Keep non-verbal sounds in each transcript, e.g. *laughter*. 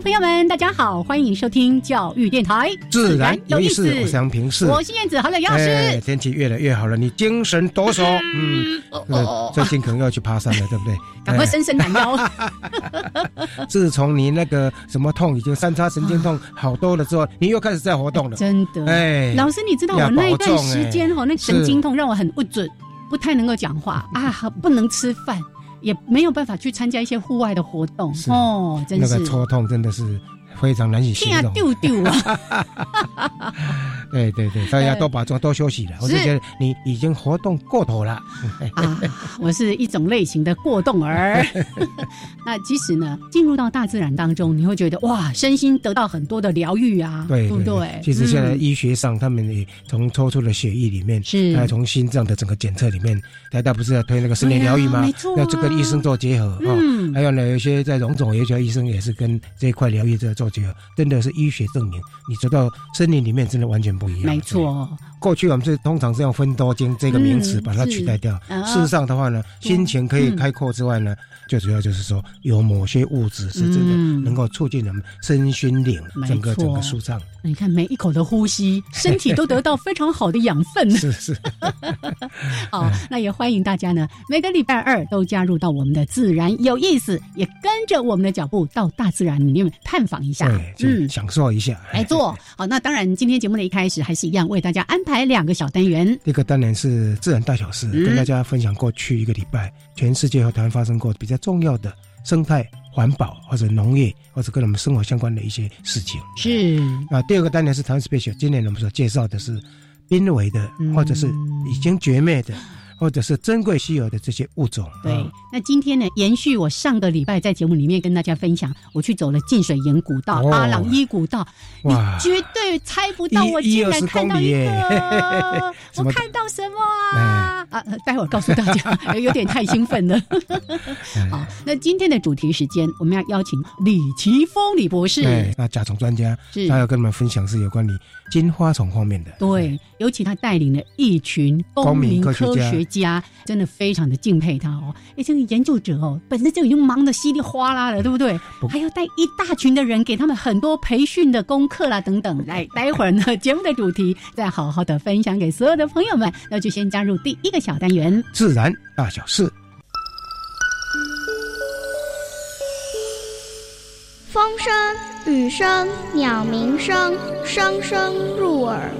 众朋友们，大家好，欢迎收听教育电台，自然有意思。我想平视，我是燕子，好了，杨老师。天气越来越好了，你精神抖擞，嗯，最近可能要去爬山了，对不对？*laughs* 赶快伸伸懒腰。*laughs* 自从你那个什么痛，已经三叉神经痛好多了之后，你又开始在活动了，真的。哎，老师，你知道我那一段时间哈，那神经痛让我很不准，不太能够讲话啊，不能吃饭。也没有办法去参加一些户外的活动。哦，真是。那个戳痛真的是非常难以形容。丢丢啊！*laughs* 对对对，大家都保重，多休息了。我就觉得你已经活动过头了。*laughs* 啊，我是一种类型的过动儿。*laughs* 那其实呢，进入到大自然当中，你会觉得哇，身心得到很多的疗愈啊，对不对？其实现在医学上，他们也从抽出的血液里面，是还有从心脏的整个检测里面，大家不是要推那个森林疗愈吗？没错，要这跟医生做结合啊。还有呢，有些在荣总有些医生也是跟这一块疗愈在做结合，真的是医学证明，你走到森林里面，真的完全。不一样，没错。过去我们是通常是用分多精这个名词把它取代掉。事实上的话呢，心情可以开阔之外呢，最主要就是说有某些物质是真的能够促进人们身心灵整个整个舒畅。你看每一口的呼吸，身体都得到非常好的养分。是 *laughs* 是。*laughs* 好，那也欢迎大家呢，每个礼拜二都加入到我们的自然有意思，也跟着我们的脚步到大自然里面探访一下，嗯，享受一下。来做好，那当然今天节目的一开始还是一样为大家安排。两个小单元，第一个单元是自然大小事，跟大家分享过去一个礼拜全世界和台湾发生过比较重要的生态环保或者农业或者跟我们生活相关的一些事情。是啊，第二个单元是台湾 special，今年我们所介绍的是濒危的或者是已经绝灭的。或者是珍贵稀有的这些物种。对，那今天呢，延续我上个礼拜在节目里面跟大家分享，我去走了近水岩古道、阿朗伊古道，你绝对猜不到我竟然看到一个，*laughs* 我看到什么啊？啊，待会儿告诉大家，有点太兴奋了。*laughs* 好，那今天的主题时间，我们要邀请李奇峰李博士，对那甲虫专家，他要跟我们分享是有关于。金花虫方面的，对，尤其他带领了一群公民科学家，真的非常的敬佩他哦。哎，这个研究者哦，本身就已经忙得稀里哗啦了，对不对？还要带一大群的人，给他们很多培训的功课啦，等等。*laughs* 来，待会儿呢，节目的主题再好好的分享给所有的朋友们。那就先加入第一个小单元——自然大小事。风声、雨声、鸟鸣声，声声入耳。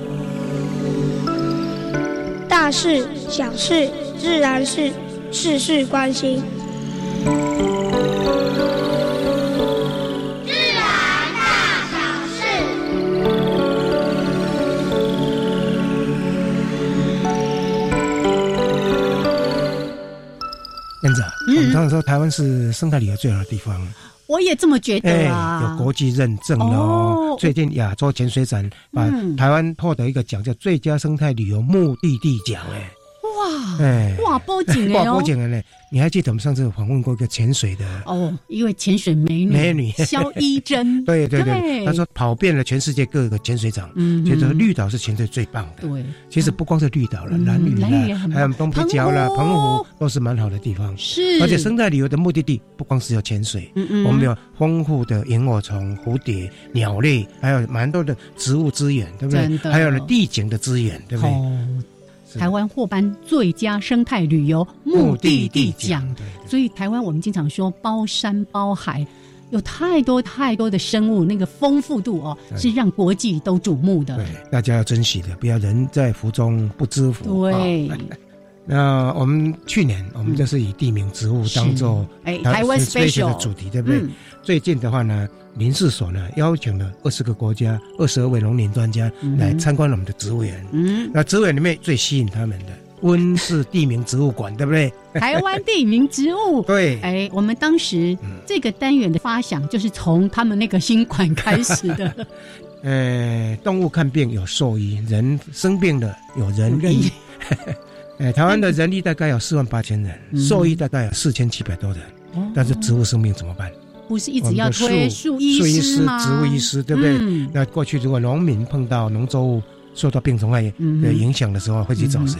大事、小事、自然事，事事关心。自然大小事。燕子，我们常常说台湾是生态旅游最好的地方。我也这么觉得啊，有国际认证哦。最近亚洲潜水展把台湾获得一个奖，叫最佳生态旅游目的地奖，哎。哇，哎，哇，波景哎，波景的呢？你还记得我们上次访问过一个潜水的哦，一位潜水美女，美女。肖一珍，*laughs* 对对对，她说跑遍了全世界各个潜水场，嗯，觉得绿岛是潜水最棒的。对，其实不光是绿岛了，蓝屿啦，还有东北角了、澎湖。都是蛮好的地方。是，而且生态旅游的目的地不光是有潜水，嗯嗯，我们有丰富的萤火虫、蝴蝶、鸟类，还有蛮多的植物资源，对不对？还有了地景的资源，对不对？台湾获颁最佳生态旅游目的地奖，所以台湾我们经常说包山包海，有太多太多的生物，那个丰富度哦，是让国际都瞩目的。对，大家要珍惜的，不要人在福中不知福。对。那我们去年，我们就是以地名植物当做哎台湾 special 的主题，对不对？最近的话呢，林试所呢邀请了二十个国家二十二位农林专家来参观我们的植物园。嗯，那植物园里面最吸引他们的温室地名植物馆，对不对？*laughs* *laughs* 台湾地名植物。对。哎，我们当时这个单元的发想就是从他们那个新馆开始的。*laughs* 呃，动物看病有兽医，人生病了有人医。哎，台湾的人力大概有四万八千人，兽医大概有四千七百多人，但是植物生命怎么办？不是一直要推树医师吗？植物医师对不对？那过去如果农民碰到农作物受到病虫害的影响的时候，会去找谁？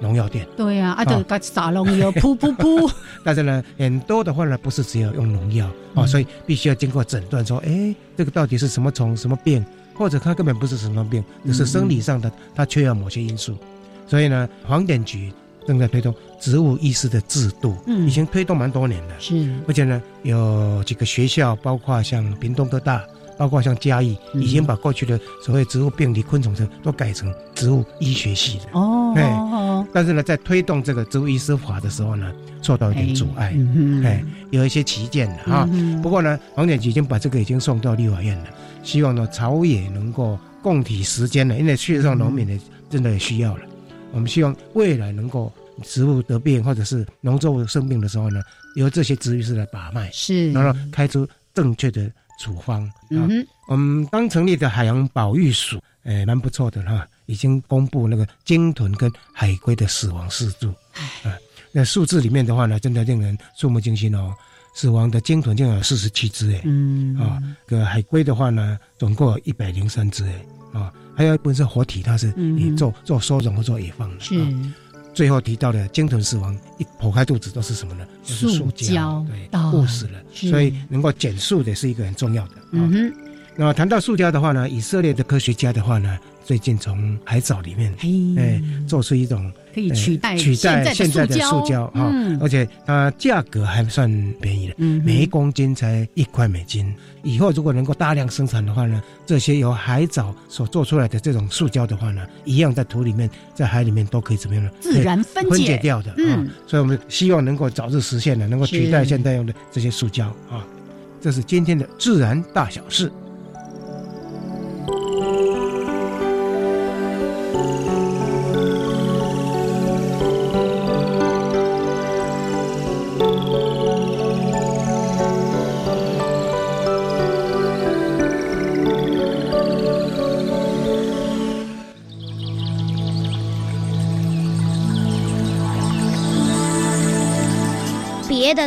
农药店。对呀，啊，就该撒农药，噗 *laughs* 噗噗。*laughs* 但是呢，很多的话呢，不是只有用农药啊，所以必须要经过诊断，说，哎，这个到底是什么虫、什么病，或者它根本不是什么病，只是生理上的，它缺了某些因素。所以呢，黄点局正在推动植物医师的制度，嗯，已经推动蛮多年了。是，而且呢，有几个学校，包括像屏东科大，包括像嘉义，已经把过去的所谓植物病理、昆虫学都改成植物医学系的。哦，哎，但是呢，在推动这个植物医师法的时候呢，受到一点阻碍，哎，有一些旗舰的哈。不过呢，黄点局已经把这个已经送到立法院了，希望呢，朝野能够共体时间了，因为事实上农民呢，真的也需要了。我们希望未来能够植物得病或者是农作物生病的时候呢，由这些植物师来把脉，是，然后开出正确的处方。嗯哼，我们刚成立的海洋保育署，哎，蛮不错的哈，已经公布那个鲸豚跟海龟的死亡数字。啊，那数字里面的话呢，真的令人触目惊心哦。死亡的鲸豚就有四十七只哎，嗯啊，个海龟的话呢，总共有一百零三只哎。啊，还有一部分是活体，它是你做做收容或做野放的。是，最后提到的鲸豚死亡，一剖开肚子都是什么呢？就是塑胶，对，误死了。所以能够减速的是一个很重要的。嗯哼。那谈到塑胶的话呢，以色列的科学家的话呢，最近从海藻里面哎做出一种。可以取代取代现在的塑胶哈，而且它价格还算便宜的，每一公斤才一块美金。以后如果能够大量生产的话呢，这些由海藻所做出来的这种塑胶的话呢，一样在土里面、在海里面都可以怎么样呢？自然分解掉的啊。所以我们希望能够早日实现的，能够取代现在用的这些塑胶啊。这是今天的自然大小事。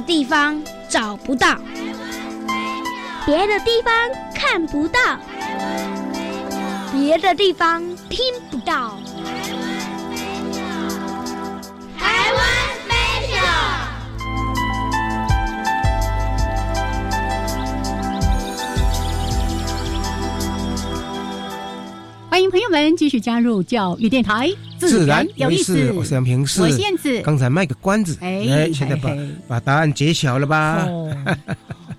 地方找不到，别的地方看不到，别的地方听不到。台湾 special，欢迎朋友们继续加入教育电台。自然有意思，我是杨平，是我燕子。刚才卖个关子，哎，现在把把答案揭晓了吧？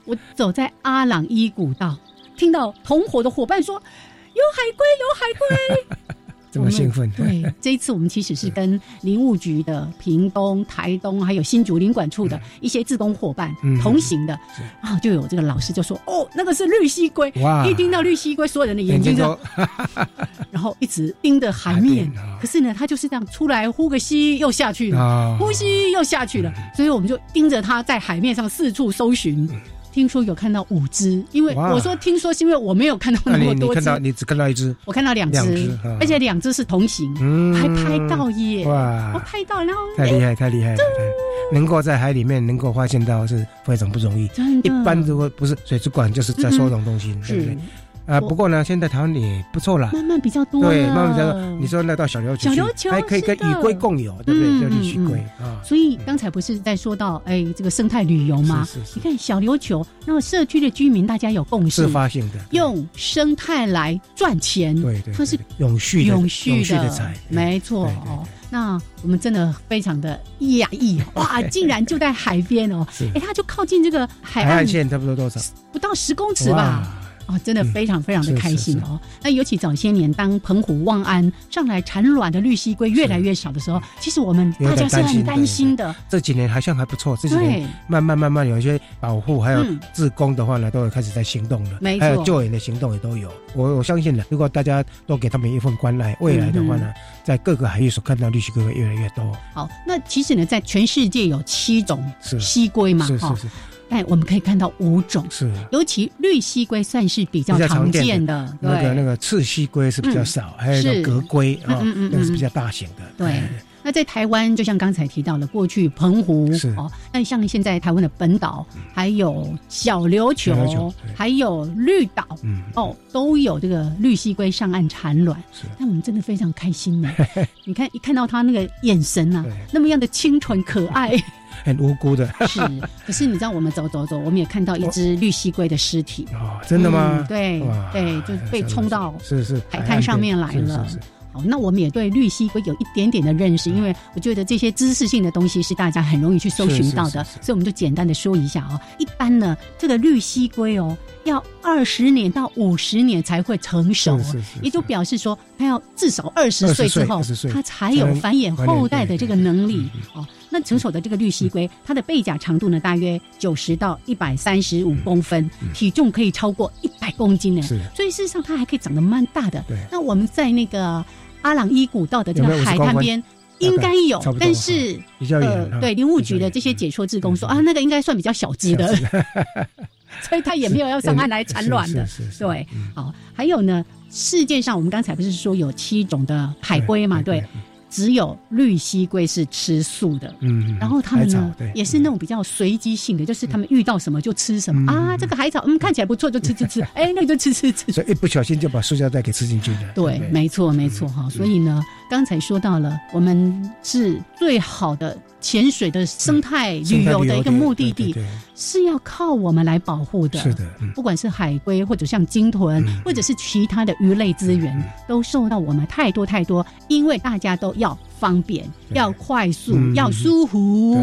我走在阿朗伊古道，听到同伙的伙伴说：“有海龟，有海龟。”这么兴奋！对，*laughs* 这一次我们其实是跟林务局的屏东、台东还有新竹林管处的一些自工伙伴同行的，然后，就有这个老师就说：“哦，那个是绿蜥龟。”哇！一听到绿蜥龟，所有人的眼睛就，*laughs* *laughs* 然后一直盯着海面。可是呢，他就是这样出来呼个吸，又下去了，呼吸又下去了，所以我们就盯着他在海面上四处搜寻。听说有看到五只，因为我说听说是因为我没有看到那么多只，你看到你只看到一只，我看到两只，而且两只是同行，还拍到耶！哇，我拍到，然后太厉害，太厉害。了！能够在海里面能够发现到是非常不容易，一般如果不是水族馆，就是在收容中心，对不对？啊，不过呢，现在台湾也不错了，慢慢比较多。对，慢慢比较多。你说那到小琉球，小琉球还可以跟与龟共有，对不对？叫绿须龟啊。所以刚才不是在说到哎，这个生态旅游吗？你看小琉球，那么社区的居民大家有共识，自发性的用生态来赚钱，对对，它是永续永续的财，没错哦。那我们真的非常的讶异，*laughs* 哇，竟然就在海边哦，哎，它就靠近这个海岸线，差不多多少？不到十公尺吧。哦，真的非常非常的开心哦。那尤其早些年，当澎湖、望安上来产卵的绿蜥龟越来越少的时候，其实我们大家是很担心的。这几年好像还不错，这几年慢慢慢慢有一些保护，还有自工的话呢，都有开始在行动了。没错，还有救援的行动也都有。我我相信呢，如果大家都给他们一份关爱，未来的话呢，在各个海域所看到绿蜥龟会越来越多。好，那其实呢，在全世界有七种蜥龟嘛，是是是。哎，我们可以看到五种，是。尤其绿蜥龟算是比较常见的，那个那个赤蜥龟是比较少，还有个格龟啊，那个是比较大型的。对，那在台湾，就像刚才提到了，过去澎湖哦，那像现在台湾的本岛，还有小琉球，还有绿岛，哦，都有这个绿蜥龟上岸产卵。是，那我们真的非常开心呢。*laughs* 你看，一看到它那个眼神啊，那么样的清纯可爱。很无辜的，*laughs* 是。可是你知道，我们走走走，我们也看到一只绿蜥龟的尸体。哦，真的吗？对，对，就被冲到是是海滩上面来了。好，那我们也对绿蜥龟有一点点的认识，因为我觉得这些知识性的东西是大家很容易去搜寻到的，所以我们就简单的说一下啊。一般呢，这个绿蜥龟哦，要二十年到五十年才会成熟，也就表示说，它要至少二十岁之后，它才有繁衍后代的这个能力。哦。那成熟的这个绿蜥龟，它的背甲长度呢，大约九十到一百三十五公分，体重可以超过一百公斤呢。所以事实上它还可以长得蛮大的。那我们在那个阿朗伊古道的这个海滩边应该有，但是呃，对林务局的这些解说志工说啊，那个应该算比较小只的，*laughs* 所以它也没有要上岸来产卵的。对，好，还有呢，世界上我们刚才不是说有七种的海龟嘛？对。只有绿蜥龟是吃素的，嗯，然后它们呢也是那种比较随机性的，就是它们遇到什么就吃什么。啊，这个海草嗯看起来不错就吃吃吃，*laughs* 哎那个就吃吃吃，所以一不小心就把塑胶袋给吃进去了。对，没错没错哈，所以呢刚才说到了，我们是最好的。潜水的生态旅游的一个目的地是要靠我们来保护的，是的，不管是海龟或者像鲸豚，或者是其他的鱼类资源，都受到我们太多太多，因为大家都要方便、要快速、要舒服，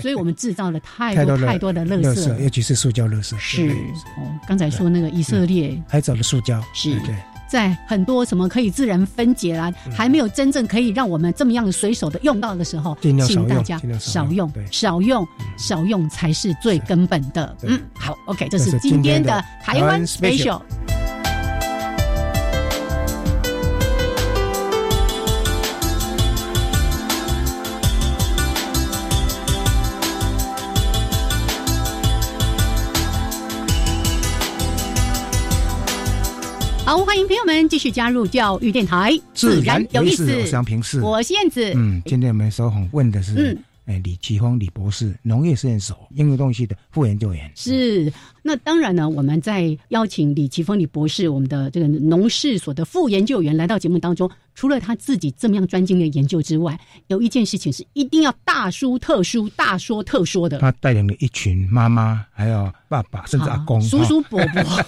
所以我们制造了太多太多的垃圾，尤其是塑胶垃圾。是。哦，刚才说那个以色列海藻的塑胶是。在很多什么可以自然分解啦，还没有真正可以让我们这么样的随手的用到的时候，请大家少用，少用，少用才是最根本的。嗯，好，OK，这是今天的台湾 special。好，欢迎朋友们继续加入教育电台，自然有意思。我是平视，我是燕子。嗯，今天我们收红问的是，嗯，哎，李奇峰李博士，农业实验所应用东西的副研究员。是，那当然呢，我们在邀请李奇峰李博士，我们的这个农事所的副研究员来到节目当中，除了他自己这么样专精的研究之外，有一件事情是一定要大书特书、大说特说的。他带领了一群妈妈，还有爸爸，甚至阿公、叔叔伯伯。*laughs*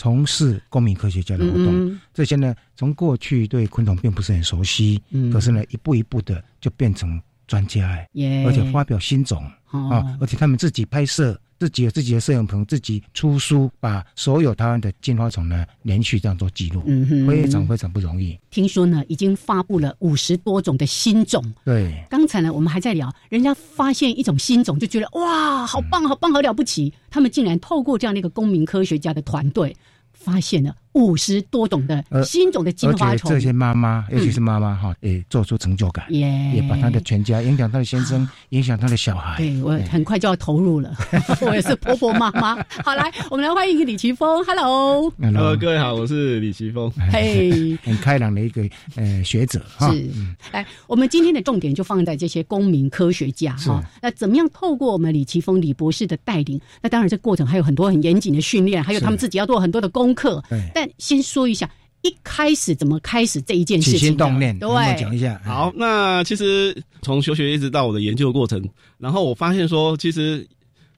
从事公民科学家的活动，这些呢，从过去对昆虫并不是很熟悉，可是呢，一步一步的就变成专家哎，而且发表新种啊，而且他们自己拍摄。自己有自己的摄影棚，自己出书，把所有台湾的金花虫呢连续这样做记录，非常非常不容易。听说呢，已经发布了五十多种的新种。对，刚才呢，我们还在聊，人家发现一种新种，就觉得哇，好棒，好棒，好了不起。他们竟然透过这样的一个公民科学家的团队，发现了五十多种的新种的金花虫。这些妈妈，尤其是妈妈哈，也做出成就感，也把她的全家，影响她的先生，影响她的小孩。对我很快就要投入了，*laughs* *laughs* 我也是婆婆妈妈。好，来，我们来欢迎李奇峰，Hello，Hello，各位好，我是李奇峰，嘿，*laughs* 很开朗的一个呃学者哈。是，来，我们今天的重点就放在这些公民科学家哈，那怎么样透过我们李奇峰李博士的带领？那当然，这过程还有很多很严谨的训练，还有他们自己要做很多的功课。但先说一下，一开始怎么开始这一件事情？起心动念，对，讲一下。好，那其实从求学一直到我的研究过程，然后我发现说，其实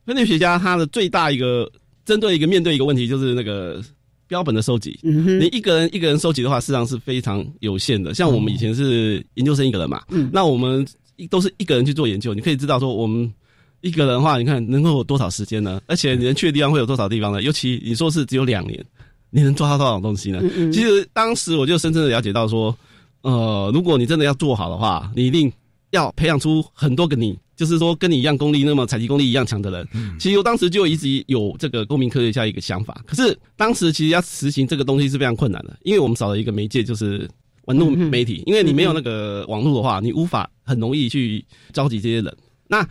分类学家他的最大一个针对一个面对一个问题，就是那个标本的收集。你一个人一个人收集的话，事实上是非常有限的。像我们以前是研究生一个人嘛，那我们都是一个人去做研究，你可以知道说我们。一个人的话，你看能够有多少时间呢？而且你能去的地方会有多少地方呢？尤其你说是只有两年，你能抓到多少东西呢？其实当时我就深深的了解到说，呃，如果你真的要做好的话，你一定要培养出很多个你，就是说跟你一样功力，那么采集功力一样强的人。其实我当时就一直有这个公民科学家一个想法，可是当时其实要实行这个东西是非常困难的，因为我们少了一个媒介，就是网络媒体。因为你没有那个网络的话，你无法很容易去召集这些人。那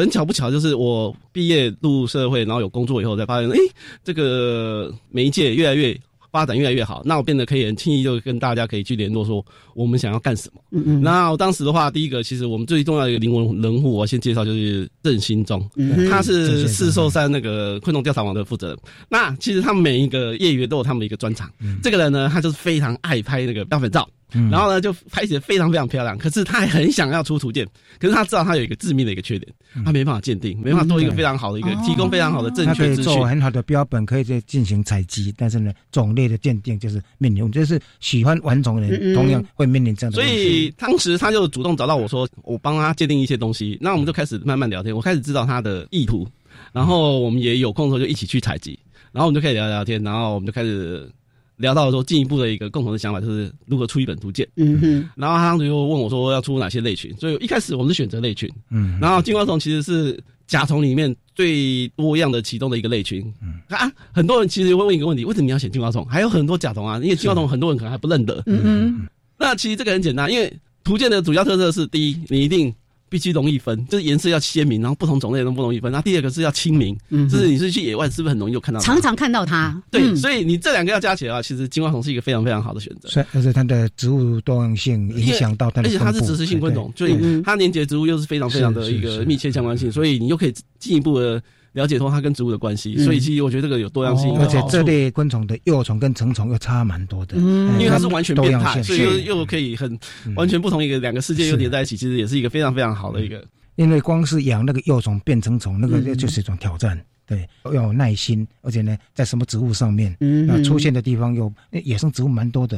很巧不巧，就是我毕业入社会，然后有工作以后，才发现，哎，这个媒介越来越发展，越来越好。那我变得可以很轻易就跟大家可以去联络，说我们想要干什么。嗯嗯。那我当时的话，第一个其实我们最重要的一个灵魂人物，我先介绍就是郑兴忠，他是四寿山那个昆虫调查网的负责人。那其实他们每一个业余都有他们的一个专长。这个人呢，他就是非常爱拍那个标本照。然后呢，就拍起来非常非常漂亮。可是他还很想要出图鉴，可是他知道他有一个致命的一个缺点，他没办法鉴定，没办法做一个非常好的一个提供非常好的正确资讯。做很好的标本，可以再进行采集，但是呢，种类的鉴定就是面临，就是喜欢玩种的人同样会面临这样的。所以当时他就主动找到我说，我帮他鉴定一些东西。那我们就开始慢慢聊天，我开始知道他的意图，然后我们也有空的时候就一起去采集，然后我们就开始聊聊天，然后我们就开始。聊到说进一步的一个共同的想法，就是如何出一本图鉴。嗯哼。然后他当时又问我说要出哪些类群，所以一开始我们是选择类群。嗯。然后金花虫其实是甲虫里面最多样的其中的一个类群。嗯。啊，很多人其实会问一个问题：为什么你要选金花虫？还有很多甲虫啊，因为金花虫很多人可能还不认得。嗯嗯。那其实这个很简单，因为图鉴的主要特色是：第一，你一定。必须容易分，就是颜色要鲜明，然后不同种类都不容易分。那第二个是要清明，就是你是去野外是不是很容易就看到？常常看到它。对，所以你这两个要加起来的话，其实金花虫是一个非常非常好的选择。是，而且它的植物多样性影响到它的，而且它是植食性昆虫，所以它连接植物又是非常非常的一个密切相关性，所以你又可以进一步的。了解通它跟植物的关系，所以其实我觉得这个有多样性，而且这类昆虫的幼虫跟成虫又差蛮多的，因为它是完全变态，所以又又可以很完全不同一个两个世界又叠在一起，其实也是一个非常非常好的一个。因为光是养那个幼虫变成虫，那个就是一种挑战，对，要有耐心，而且呢，在什么植物上面，那出现的地方有野生植物蛮多的，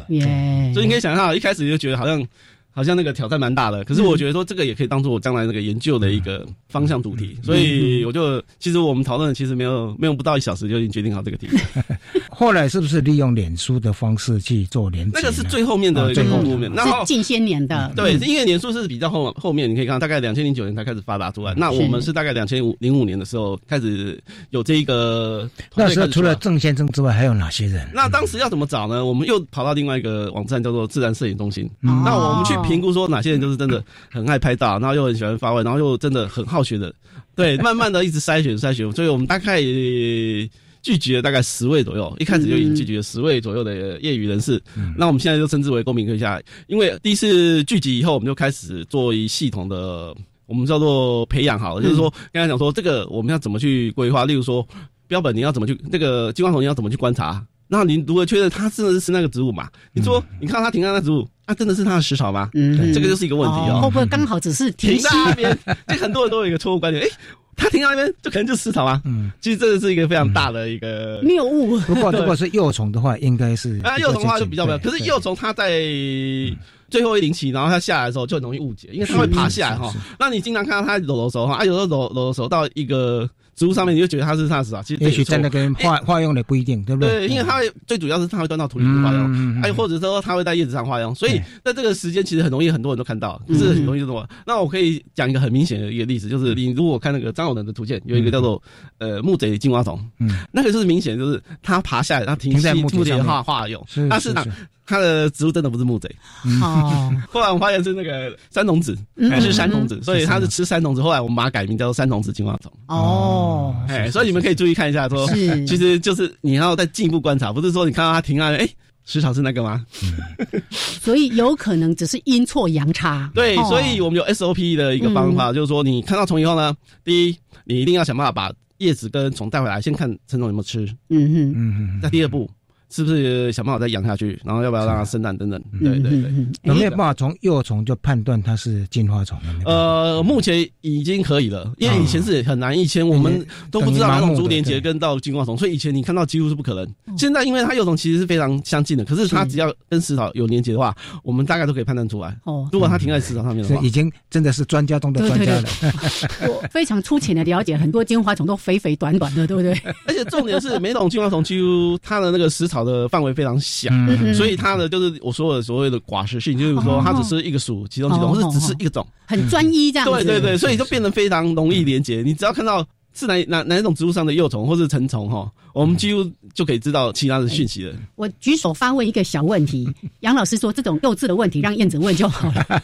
所以你可以想象，一开始就觉得好像。好像那个挑战蛮大的，可是我觉得说这个也可以当做我将来那个研究的一个方向主题，所以我就其实我们讨论其实没有没有不到一小时就已经决定好这个题。*laughs* 后来是不是利用脸书的方式去做连？那个是最后面的最后面，是近些年的。对，因为脸书是比较后后面，你可以看大概两千零九年才开始发达出来。那我们是大概两千五零五年的时候开始有这一个。那时候除了郑先生之外，还有哪些人？那当时要怎么找呢？我们又跑到另外一个网站叫做自然摄影中心。那我们去。评估说哪些人就是真的很爱拍照，然后又很喜欢发问，然后又真的很好学的，*laughs* 对，慢慢的一直筛选筛选，所以我们大概聚集了大概十位左右，一开始就已经聚集了十位左右的业余人士，那我们现在就称之为公民科学家。因为第一次聚集以后，我们就开始做一系统的，我们叫做培养好了，就是说刚才讲说这个我们要怎么去规划，例如说标本你要怎么去，那个金光虫你要怎么去观察。那你如何确认它真的是那个植物嘛？你说，你看它停在那植物，那真的是它的食草吗？嗯，这个就是一个问题哦。会不会刚好只是停在那边？*laughs* 就很多人都有一个错误观念，哎，它停在那边就可能就是食草吗？嗯，其实这个是一个非常大的一个谬误。不过如果是幼虫的话，应该是啊，幼虫的话就比较没有可是幼虫它在最后一零期，然后它下来的时候就很容易误解，因为它会爬下来哈。那你经常看到它搂的时候哈，啊，有时候搂搂的时候到一个。植物上面，你就觉得它是它的石啊，其实也许在那个化化用的不一定，对不对？对，因为它会最主要是它会端到土里面化用，哎，或者说它会在叶子上化用，所以在这个时间其实很容易很多人都看到，可是很容易什么？那我可以讲一个很明显的一个例子，就是你如果看那个张友仁的图鉴，有一个叫做呃木贼金蛙虫，嗯，那个就是明显就是它爬下来，它停在木贼化化用，它是它的植物真的不是木贼哦。*laughs* 后来我发现是那个三童子，还是山童子，所以它是吃山童子。后来我们把它改名叫做山童子金花虫。哦，哎，所以你们可以注意看一下，说 *laughs* 其实就是你要再进一步观察，不是说你看到它停下来，哎，石草是那个吗？*laughs* 所以有可能只是阴错阳差。对，所以我们有 SOP 的一个方法，就是说你看到虫以后呢，第一，你一定要想办法把叶子跟虫带回来，先看成虫有没有吃。嗯哼，嗯哼。那第二步。是不是想办法再养下去，然后要不要让它生蛋等等？对对对，有没有办法从幼虫就判断它是金花虫？呃，目前已经可以了，因为以前是很难，以前我们都不知道哪种株连结跟到金花虫，所以以前你看到几乎是不可能。现在因为它幼虫其实是非常相近的，可是它只要跟食草有连接的话，我们大概都可以判断出来。哦，如果它停在食草上面的话，已经真的是专家中的专家了。我非常粗浅的了解，很多金花虫都肥肥短短的，对不对？*laughs* 而且重点是每种金花虫几乎它的那个食草的范围非常。小，所以它的就是我说的所谓的寡食性，就是说它只是一个属其中几种，或是只是一个种，很专一这样。对对对，所以就变得非常容易连接。你只要看到是哪哪哪一种植物上的幼虫或是成虫哈，我们几乎就可以知道其他的讯息了。我举手发问一个小问题，*laughs* 杨老师说这种幼稚的问题让燕子问就好了。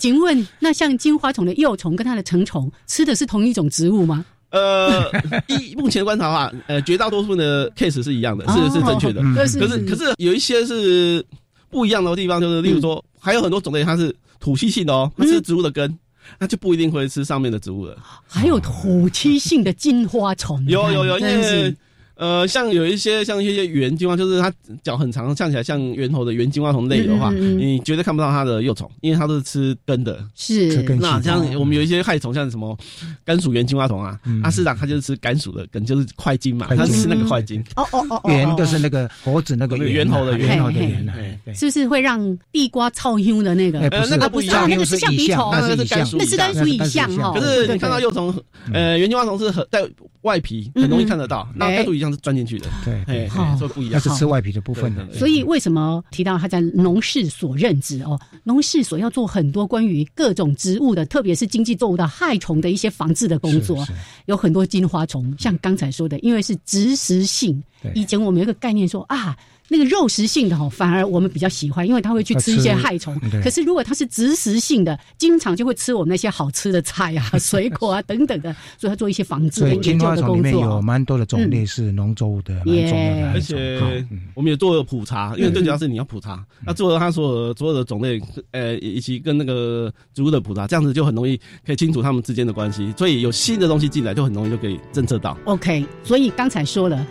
请问，那像金花虫的幼虫跟它的成虫吃的是同一种植物吗？呃，*laughs* 一目前观察的话，呃，绝大多数的 case 是一样的，是是正确的。可是可是有一些是不一样的地方，就是例如说，还有很多种类它是土栖性的哦，它吃植物的根，那就不一定会吃上面的植物了。还有土栖性的金花虫，有有有，因为。呃，像有一些像一些圆金花，就是它脚很长，看起来像圆头的圆金花虫类的话，你绝对看不到它的幼虫，因为它都是吃根的。是，那像我们有一些害虫，像什么甘薯圆金花虫啊，阿市长它就是吃甘薯的根，就是块茎嘛，它是吃那个块茎。哦哦哦，圆就是那个猴子那个圆头的圆。头的圆，是不是会让地瓜臭香的那个？呃，那个不一样，那个是橡皮虫，那是甘薯，那是甘薯以象哈。可是你看到幼虫，呃，圆金花虫是很在外皮，很容易看得到，那甘薯以象是钻进去的。对，好，不一样，是吃外皮的部分的。所以为什么提到他在农事所任职哦？农事所要做很多关于各种植物的，特别是经济作物的害虫的一些防治的工作，有很多金花虫，像刚才说的，因为是植食性。以前我们有一个概念说啊。那个肉食性的哈，反而我们比较喜欢，因为它会去吃一些害虫。可是如果它是植食性的，经常就会吃我们那些好吃的菜啊、*laughs* 水果啊等等的，所以它做一些防治跟研究的工作。里面有蛮多的种类是农作物的，耶！而且我们也做了普查，因为最主要是你要普查，那做了它所有所有的种类，呃，以及跟那个植物的普查，这样子就很容易可以清楚它们之间的关系。所以有新的东西进来，就很容易就可以侦测到。OK，所以刚才说了。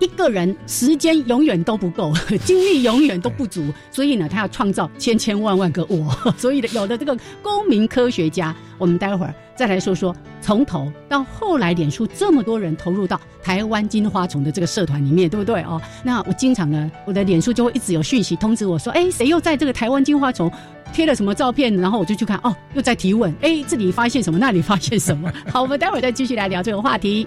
一个人时间永远都不够，*laughs* 精力永远都不足，所以呢，他要创造千千万万个我。*laughs* 所以有的这个公民科学家，我们待会儿再来说说，从头到后来，脸书这么多人投入到台湾金花虫的这个社团里面，对不对哦？那我经常呢，我的脸书就会一直有讯息通知我说，哎，谁又在这个台湾金花虫贴了什么照片？然后我就去看，哦，又在提问，哎，这里发现什么，那里发现什么？*laughs* 好，我们待会儿再继续来聊这个话题。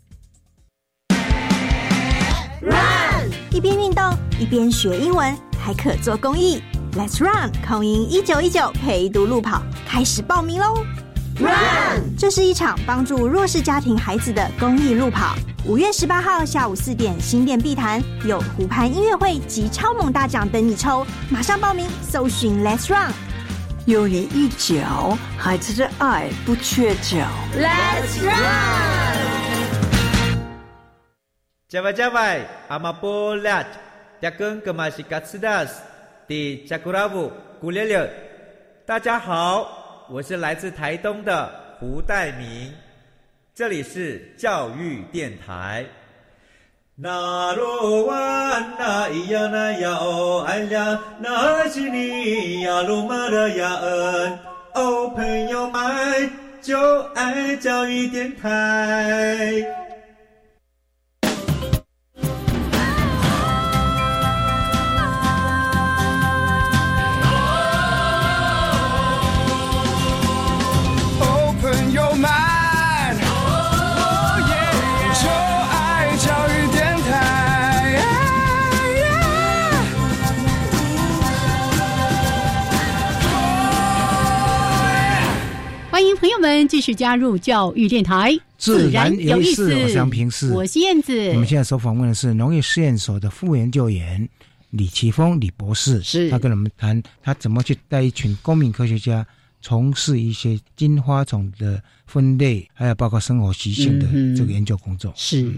Run！一边运动一边学英文，还可做公益。Let's run！空音一九一九陪读路跑开始报名喽！Run！这是一场帮助弱势家庭孩子的公益路跑。五月十八号下午四点，新店碧潭有湖畔音乐会及超猛大奖等你抽，马上报名！搜寻 Let's run！有你一脚，孩子的爱不缺脚。Let's run！加外加外，阿玛波拉，扎根格玛西卡斯达斯，的加古拉布古列列。大家好，我是来自台东的胡代明，这里是教育电台。那罗哇那咿呀那呀哦哎呀，那是你呀鲁玛的呀恩哦，朋友们就爱教育电台。朋友们，继续加入教育电台，自然有意思。我是杨平世，我是燕子。我们现在所访问的是农业试验所的副研究员李奇峰李博士，是他跟我们谈他怎么去带一群公民科学家从事一些金花虫的分类，还有包括生活习性的这个研究工作。是。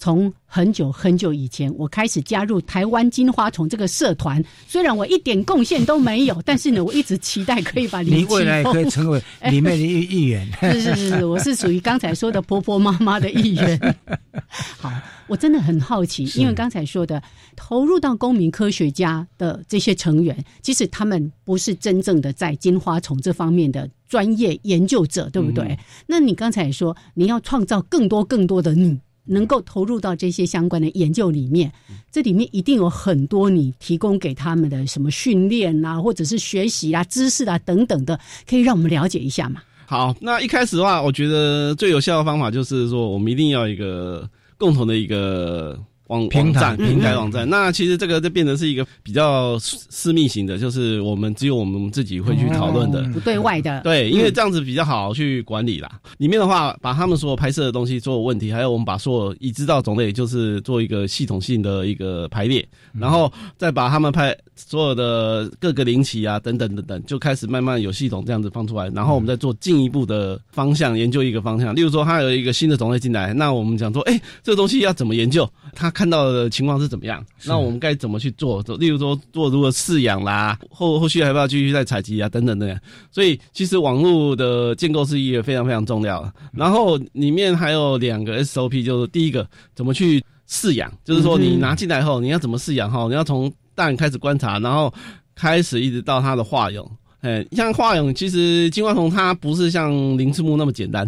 从很久很久以前，我开始加入台湾金花虫这个社团。虽然我一点贡献都没有，但是呢，我一直期待可以把你未来可以成为里面的一一员。*laughs* 是是是，我是属于刚才说的婆婆妈妈的一员。*laughs* 好，我真的很好奇，因为刚才说的投入到公民科学家的这些成员，其实他们不是真正的在金花虫这方面的专业研究者，对不对？那你刚才说你要创造更多更多的你。能够投入到这些相关的研究里面，这里面一定有很多你提供给他们的什么训练啊，或者是学习啊、知识啊等等的，可以让我们了解一下嘛？好，那一开始的话，我觉得最有效的方法就是说，我们一定要一个共同的一个。网网站平台网站，那其实这个就变成是一个比较私密型的，就是我们只有我们自己会去讨论的，不对外的。对，因为这样子比较好去管理啦。里面的话，把他们所有拍摄的东西所有问题，还有我们把所有已知道种类，就是做一个系统性的一个排列，然后再把他们拍所有的各个灵奇啊等等等等，就开始慢慢有系统这样子放出来，然后我们再做进一步的方向研究一个方向。例如说，它有一个新的种类进来，那我们讲说，哎，这个东西要怎么研究？它。看到的情况是怎么样？那我们该怎么去做？例如说做如何饲养啦，后后续还要不要继续再采集啊？等等等。所以其实网络的建构是一个非常非常重要。然后里面还有两个 SOP，就是第一个怎么去饲养，就是说你拿进来后你要怎么饲养哈？你要从蛋开始观察，然后开始一直到它的化蛹。哎，像化蛹，其实金花虫它不是像鳞翅目那么简单，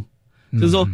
就是说。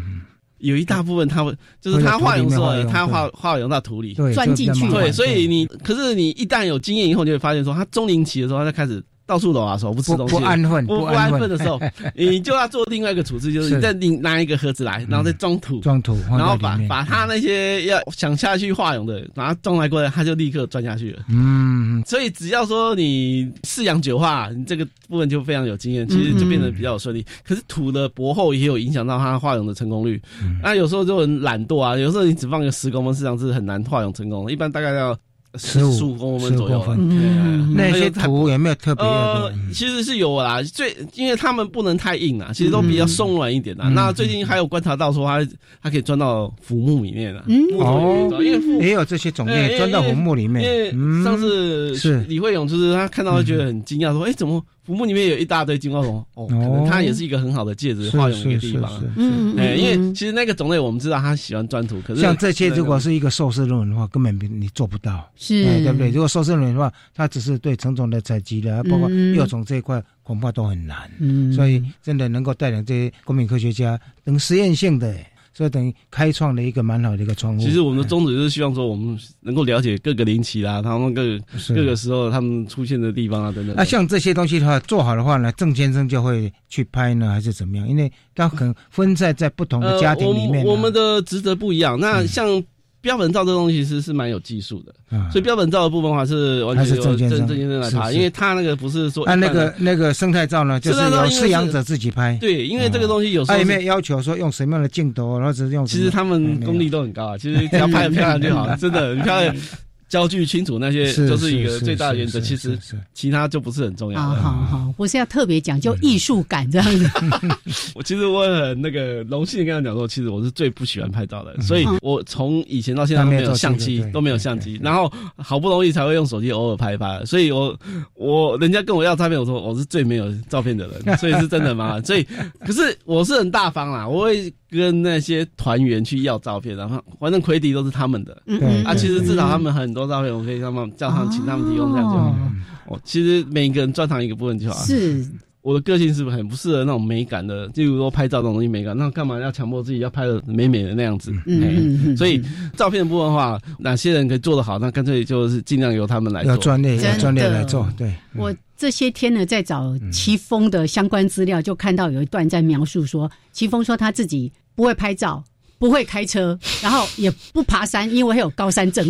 有一大部分，他会就是他化蛹时候，它化化蛹到土里钻进去。对，所以你可是你一旦有经验以后，就会发现说，他中龄期的时候，他就开始到处走的时候不吃东西，不安分，不安分。的时候，*laughs* 你就要做另外一个处置，就是你再另拿一个盒子来，然后再装土，装土，然后把把他那些要想下去化蛹的，把它装来过来，他就立刻钻下去了。嗯，所以只要说你饲养久化，你这个部分就非常有经验，其实就变得比较顺利。可是土的薄厚也有影响到它化蛹的成功率。那有时候就很懒惰啊，有时候你只放个十公分，市场是很难化蛹成功的，一般大概要。十五公分左右，那些土有没有特别？呃，其实是有啦，最因为他们不能太硬啊，其实都比较松软一点的。那最近还有观察到说，它它可以钻到腐木里面了。哦，因为也有这些种类钻到腐木里面。因为上次是李慧勇，就是他看到觉得很惊讶，说：“哎，怎么？”腐木里面有一大堆金花虫，哦，可能它也是一个很好的介质化蛹一个地方。嗯，哎，因为其实那个种类我们知道它喜欢钻土，可是像这些如果是一个受试论文的话，根本你做不到，是，对不对？如果受试论文的话，它只是对成虫的采集的，包括幼虫这一块，恐怕都很难。嗯，所以真的能够带领这些公民科学家等实验性的。所以等于开创了一个蛮好的一个窗户。其实我们的宗旨就是希望说，我们能够了解各个灵奇啦，他们各各个时候他们出现的地方啊等等。那像这些东西的话，做好的话呢，郑先生就会去拍呢，还是怎么样？因为他可能分散在不同的家庭里面。我们的职责不一样。那像。标本照这东西其实是蛮有技术的，所以标本照的部分的话是完全由郑郑先生来拍，因为他那个不是说按那个那个生态照呢，就是由饲养者自己拍。对，因为这个东西有时候有没有要求说用什么样的镜头，然后只是用。其实他们功力都很高啊，其实只要拍的漂亮就好了，*laughs* 真的很漂亮。焦距清楚那些就是一个最大的原则，其实其他就不是很重要。好好，好，*laughs* 我是要特别讲究艺术感这样子。*laughs* 我其实我很那个荣幸跟他讲说，其实我是最不喜欢拍照的，所以我从以前到现在都没有相机，都没有相机，然后好不容易才会用手机偶尔拍一拍。所以我我人家跟我要照片，我说我是最没有照片的人，所以是真的吗？*laughs* 所以可是我是很大方啦，我会跟那些团员去要照片，然后反正魁迪都是他们的，啊，其实至少他们很。多照片，我可以让他们叫他们，请他们提供这样就好。哦，其实每一个人专长一个部分就好。是，我的个性是不是很不适合那种美感的？例如说拍照这种东西美感，那干嘛要强迫自己要拍的美美的那样子？嗯，所以照片的部分的话，哪些人可以做得好，那干脆就是尽量由他们来做，要专业专业来做。对，我这些天呢，在找奇峰的相关资料，就看到有一段在描述说，奇峰说他自己不会拍照。不会开车，然后也不爬山，因为有高山症。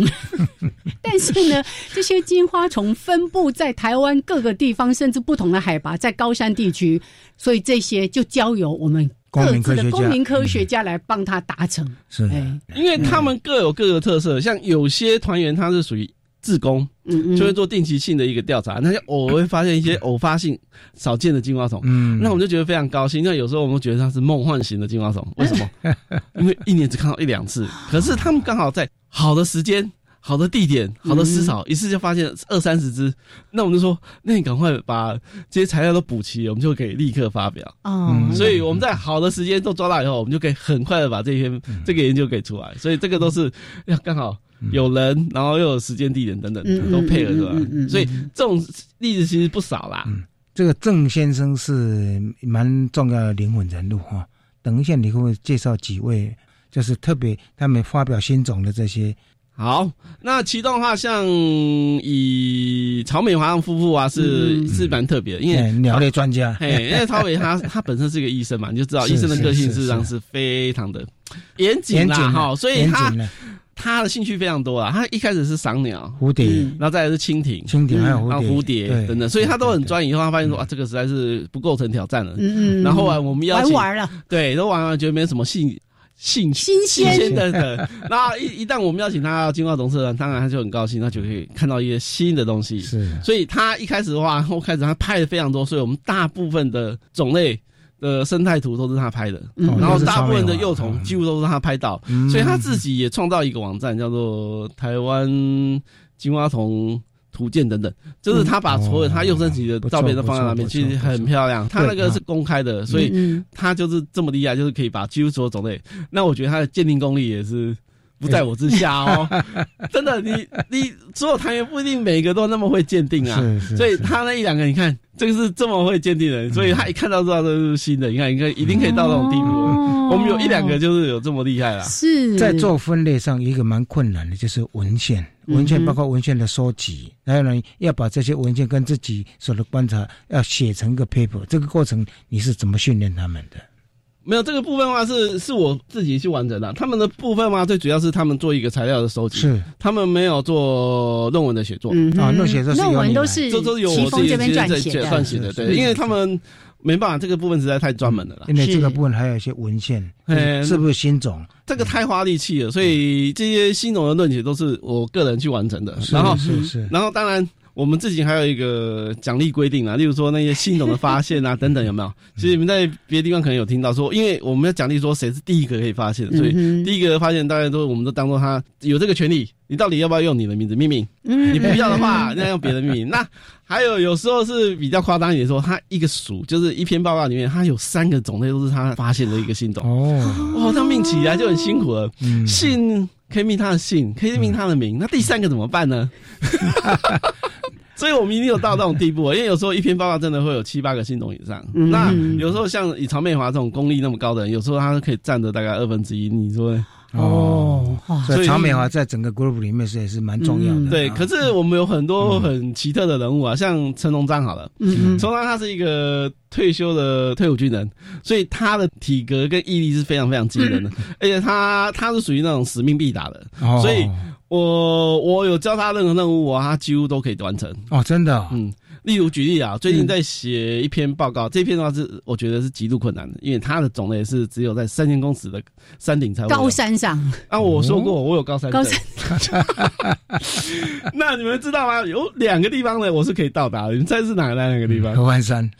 *laughs* 但是呢，这些金花虫分布在台湾各个地方，甚至不同的海拔，在高山地区，所以这些就交由我们各自的公民科学家来帮他达成。是，因为他们各有各的特色，像有些团员他是属于。自工，嗯嗯，就会做定期性的一个调查，那就偶尔会发现一些偶发性少见的金花虫，嗯，那我们就觉得非常高兴。那有时候我们觉得它是梦幻型的金花虫，为什么？*laughs* 因为一年只看到一两次，可是他们刚好在好的时间、好的地点、好的时草，一次就发现二三十只，那我们就说，那你赶快把这些材料都补齐，我们就可以立刻发表。哦，所以我们在好的时间都抓到以后，我们就可以很快的把这篇这个研究给出来。所以这个都是要刚好。有人，然后又有时间、地点等等，都配合出来，所以这种例子其实不少啦。这个郑先生是蛮重要的灵魂人物哈。等一下你会介绍几位，就是特别他们发表新种的这些。好，那其中的话，像以曹美华夫妇啊，是是蛮特别的，因为鸟类专家。嘿，因为曹美他他本身是一个医生嘛，你就知道医生的个性事实上是非常的严谨啦，哈，所以他。他的兴趣非常多啊，他一开始是赏鸟、蝴蝶，然后再来是蜻蜓、蜻蜓还有蝴蝶等等，所以他都很专。以后他发现说啊，这个实在是不构成挑战了。嗯嗯。然后啊，我们邀请玩了，对，都玩完觉得没什么兴兴新鲜的的。那一一旦我们邀请他进化同社，当然他就很高兴，他就可以看到一些新的东西。是。所以他一开始的话，后开始他拍的非常多，所以我们大部分的种类。的生态图都是他拍的，然后大部分的幼虫几乎都是他拍到，所以他自己也创造一个网站，叫做台湾金花虫图鉴等等，就是他把所有他幼生级的照片都放在那边，其实很漂亮。他那个是公开的，所以他就是这么厉害，就是可以把几乎所有种类。那我觉得他的鉴定功力也是不在我之下哦。*laughs* 真的，你你所有团员不一定每个都那么会鉴定啊，所以他那一两个，你看这个是这么会鉴定的，所以他一看到知道这是新的，你看，你看一定可以到这种地步。我们有一两个就是有这么厉害啦。是在做分类上一个蛮困难的，就是文献，文献包括文献的收集，还有呢要把这些文献跟自己所的观察要写成一个 paper，这个过程你是怎么训练他们的？没有这个部分的话是是我自己去完成的。他们的部分嘛，最主要是他们做一个材料的收集，是他们没有做论文的写作啊，论写作论文都是都都有我自己在撰写的，对，因为他们没办法，这个部分实在太专门了。因为这个部分还有一些文献，是不是新种？这个太花力气了，所以这些新种的论解都是我个人去完成的。然后是是，然后当然。我们自己还有一个奖励规定啊，例如说那些新种的发现啊等等，有没有？*laughs* 其实你们在别的地方可能有听到说，因为我们要奖励说谁是第一个可以发现，所以第一个发现大家都我们都当做他有这个权利。你到底要不要用你的名字命名？你不要的话，*laughs* 那用别的命名。那还有有时候是比较夸张一点，说他一个属就是一篇报告里面，他有三个种类都是他发现的一个新种。哦，哇，这样命起来就很辛苦了。姓可以命他的姓，可以命他的名，那第三个怎么办呢？*laughs* 所以我们一定有到这种地步啊，因为有时候一篇报告真的会有七八个新种以上。那有时候像以曹美华这种功力那么高的人，有时候他可以占的大概二分之一。你说？哦，所以曹美华在整个 group 里面是也是蛮重要的。对，可是我们有很多很奇特的人物啊，像陈龙章好了，陈龙章他是一个退休的退伍军人，所以他的体格跟毅力是非常非常惊人的，而且他他是属于那种使命必达的，所以。我我有教他任何任务，他几乎都可以完成。哦，真的，嗯。例如举例啊，最近在写一篇报告，这篇的话是我觉得是极度困难的，因为它的种类是只有在三千公尺的山顶才会。高山上啊，我说过我有高山。高山。*laughs* 那你们知道吗？有两个地方呢，我是可以到达的。你们猜是哪个哪个地方？合欢山。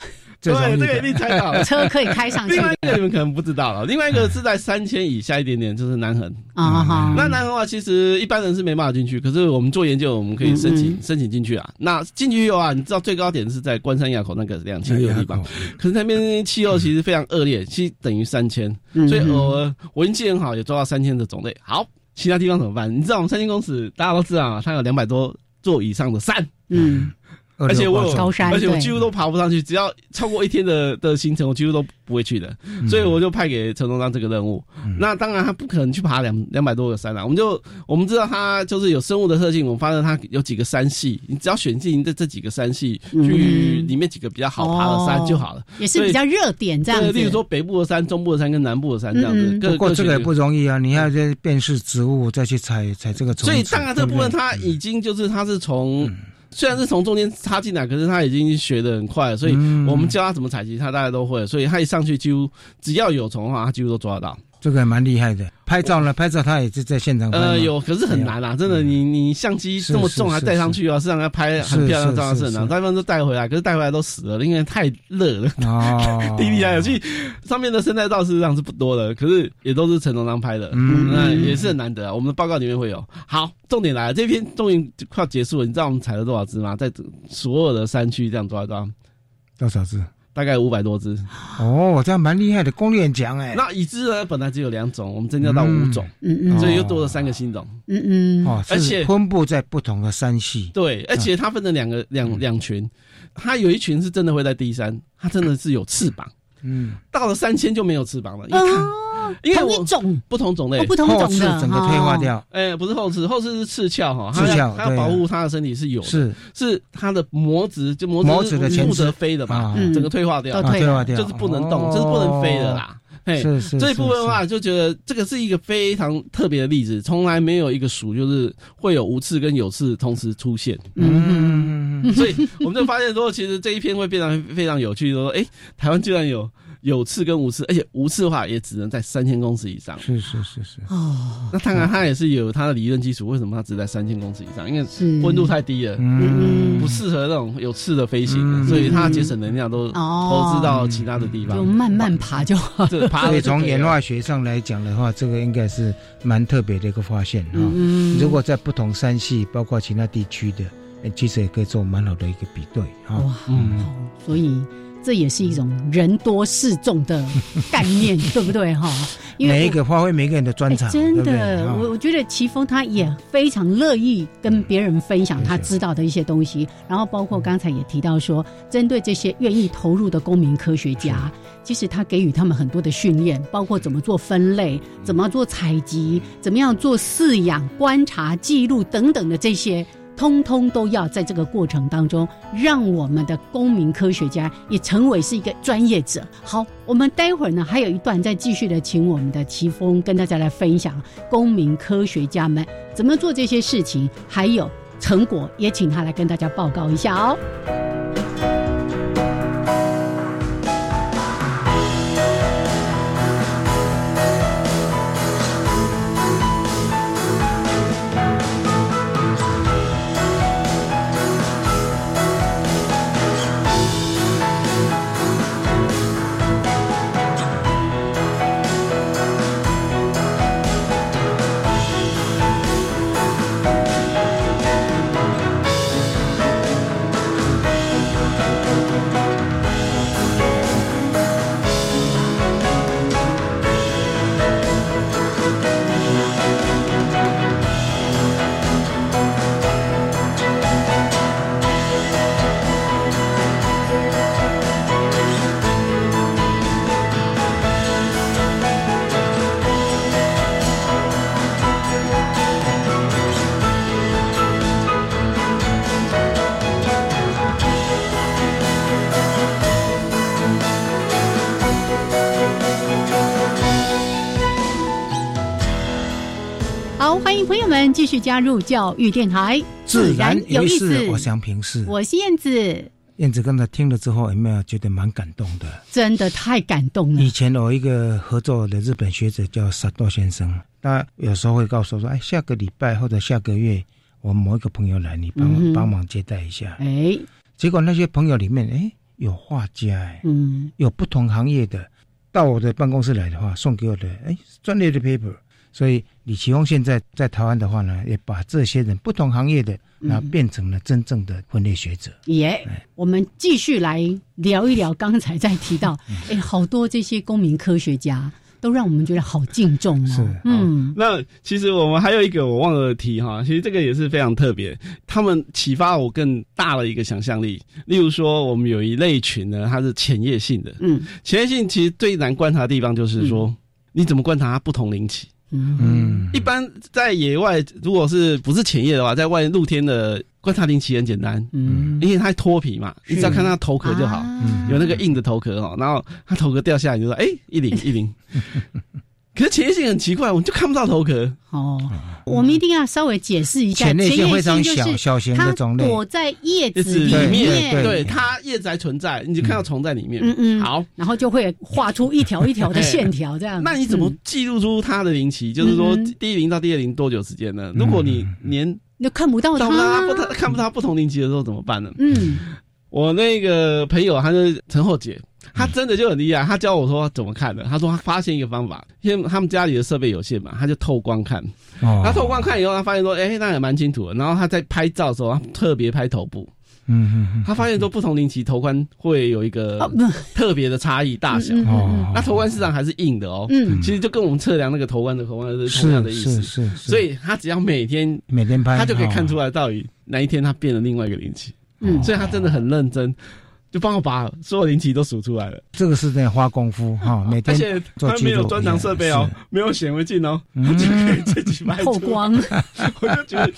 对，这个一定猜到，*laughs* 车可以开上去。另外一个你们可能不知道了，另外一个是在三千以下一点点，就是南横啊。那南横的话，其实一般人是没办法进去，可是我们做研究，我们可以申请申请进去啊。那进去以后啊，你知道最高点是在关山垭口那个两千六地方，可是那边气候其实非常恶劣，其实等于三千，所以我我运气很好，也做到三千的种类。好，其他地方怎么办？你知道我们三千公尺，大家都知道啊，它有两百多座以上的山，嗯。而且我有高山，而且我几乎都爬不上去。只要超过一天的的行程，我几乎都不会去的。所以我就派给陈东章这个任务。那当然他不可能去爬两两百多个山了。我们就我们知道他就是有生物的特性。我们发现他有几个山系，你只要选进这这几个山系去里面几个比较好爬的山就好了。也是比较热点这样子。例如说北部的山、中部的山跟南部的山这样子。不过这个也不容易啊！你要在辨识植物，再去采采这个。所以当然这部分他已经就是他是从。虽然是从中间插进来，可是他已经学的很快，所以我们教他怎么采集，他大概都会，所以他一上去几乎只要有虫的话，他几乎都抓得到。这个蛮厉害的，拍照呢？拍照他也是在现场。呃，有，可是很难啊，真的，你你相机这么重还带上去啊，是让他拍很漂亮的照样是很难。大部分都带回来，可是带回来都死了，因为太热了。哦，地理啊，有去上面的生态照事实上是不多的，可是也都是陈龙章拍的，嗯，那也是很难得啊。我们的报告里面会有。好，重点来了，这篇终于快要结束了，你知道我们采了多少只吗？在所有的山区这样抓抓，多少只？大概五百多只。哦，这样蛮厉害的，功力很强哎。那已知呢，本来只有两种，我们增加到五种，嗯嗯，所以又多了三个新种，嗯嗯，哦，而且分布在不同的山系，对，而且它分成两个两两群，它有一群是真的会在第山，它真的是有翅膀，嗯，到了三千就没有翅膀了，一看。因为一种。不同种类，不同种的整个退化掉。哎，不是后翅，后翅是翅鞘哈，翅鞘它要保护它的身体是有，是。是它的膜子就膜子的不得飞的嘛，整个退化掉，退化掉，就是不能动，就是不能飞的啦。是是，这一部分的话，就觉得这个是一个非常特别的例子，从来没有一个鼠就是会有无翅跟有翅同时出现。嗯，所以我们就发现说，其实这一篇会非常非常有趣，说哎，台湾居然有。有刺跟无刺，而且无刺的话也只能在三千公尺以上。是是是是。哦，那当然它也是有它的理论基础。为什么它只在三千公尺以上？因为温度太低了，嗯不适合那种有刺的飞行，所以它节省能量都投资到其他的地方。就慢慢爬就好。所以从演化学上来讲的话，这个应该是蛮特别的一个发现啊。如果在不同山系，包括其他地区的，其实也可以做蛮好的一个比对啊。哇，嗯，所以。这也是一种人多势众的概念，*laughs* 对不对哈？每一个发挥每个人的专长，真的，我我觉得奇峰他也非常乐意跟别人分享他知道的一些东西，然后包括刚才也提到说，针对这些愿意投入的公民科学家，其实他给予他们很多的训练，包括怎么做分类，怎么做采集，怎么样做饲养、观察、记录等等的这些。通通都要在这个过程当中，让我们的公民科学家也成为是一个专业者。好，我们待会儿呢还有一段再继续的，请我们的奇峰跟大家来分享公民科学家们怎么做这些事情，还有成果，也请他来跟大家报告一下哦。朋友们，继续加入教育电台，自然有意思。我想平视，我是燕子。燕子刚才听了之后，有没有觉得蛮感动的？真的太感动了。以前有一个合作的日本学者叫萨多先生，他有时候会告诉我说：“哎，下个礼拜或者下个月，我某一个朋友来，你帮帮忙接待一下。”哎，结果那些朋友里面，哎，有画家，嗯，有不同行业的，到我的办公室来的话，送给我的，哎，专业的 paper。所以李奇峰现在在台湾的话呢，也把这些人不同行业的，然后变成了真正的分类学者。耶，我们继续来聊一聊刚才在提到，*laughs* 哎，好多这些公民科学家都让我们觉得好敬重哦。是，嗯，那其实我们还有一个我忘了提哈，其实这个也是非常特别，他们启发我更大的一个想象力。例如说，我们有一类群呢，它是潜叶性的，嗯，潜叶性其实最难观察的地方就是说，你怎么观察它不同灵起。嗯，一般在野外，如果是不是前夜的话，在外露天的观察灵奇很简单，嗯，因为它脱皮嘛，你只要看它头壳就好，有那个硬的头壳哦，然后它头壳掉下来，你就说哎，一零一零。*laughs* 可是前列腺很奇怪，我们就看不到头壳。哦，我们一定要稍微解释一下，前列腺非常小小型的种类，躲在叶子里面，对它叶子还存在，你就看到虫在里面。嗯嗯，好，然后就会画出一条一条的 *laughs* 线条，这样。那你怎么记录出它的龄期？就是说第一龄到第二龄多久时间呢？如果你连你看不到它，不看不到不同龄期的时候怎么办呢？嗯，我那个朋友他是陈厚杰。他真的就很厉害，他教我说怎么看的。他说他发现一个方法，因为他们家里的设备有限嘛，他就透光看。他透光看以后，他发现说，哎，那也蛮清楚的。然后他在拍照的时候，他特别拍头部。嗯嗯他发现说，不同龄期头冠会有一个 *laughs* 特别的差异大小。哦。那头冠市场还是硬的哦。嗯。其实就跟我们测量那个头冠的头冠是同样的意思。是是是。所以他只要每天每天拍，他就可以看出来到底哪一天他变了另外一个灵期。嗯。所以他真的很认真。就帮我把所有灵奇都数出来了。这个是在花功夫 *laughs* 哈，每天而且他没有专长设备哦，没有显微镜哦，就可以自己透光。*laughs* 我就觉得